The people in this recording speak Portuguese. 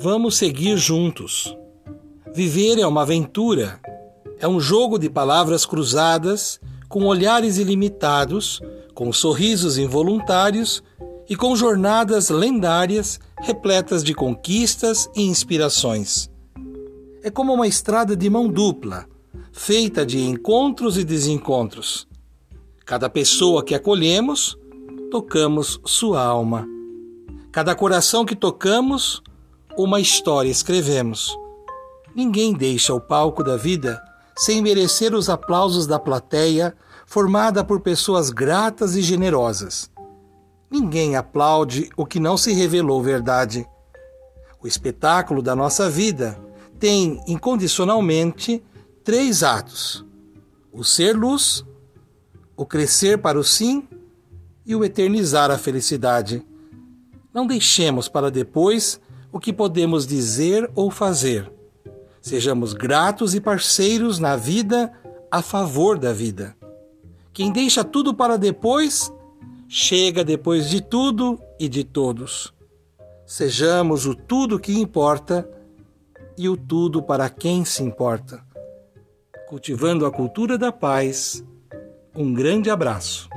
Vamos seguir juntos. Viver é uma aventura, é um jogo de palavras cruzadas, com olhares ilimitados, com sorrisos involuntários e com jornadas lendárias repletas de conquistas e inspirações. É como uma estrada de mão dupla, feita de encontros e desencontros. Cada pessoa que acolhemos, tocamos sua alma. Cada coração que tocamos, uma história escrevemos. Ninguém deixa o palco da vida sem merecer os aplausos da plateia, formada por pessoas gratas e generosas. Ninguém aplaude o que não se revelou verdade. O espetáculo da nossa vida tem incondicionalmente três atos: o ser luz, o crescer para o sim e o eternizar a felicidade. Não deixemos para depois o que podemos dizer ou fazer. Sejamos gratos e parceiros na vida a favor da vida. Quem deixa tudo para depois, chega depois de tudo e de todos. Sejamos o tudo que importa e o tudo para quem se importa. Cultivando a cultura da paz. Um grande abraço.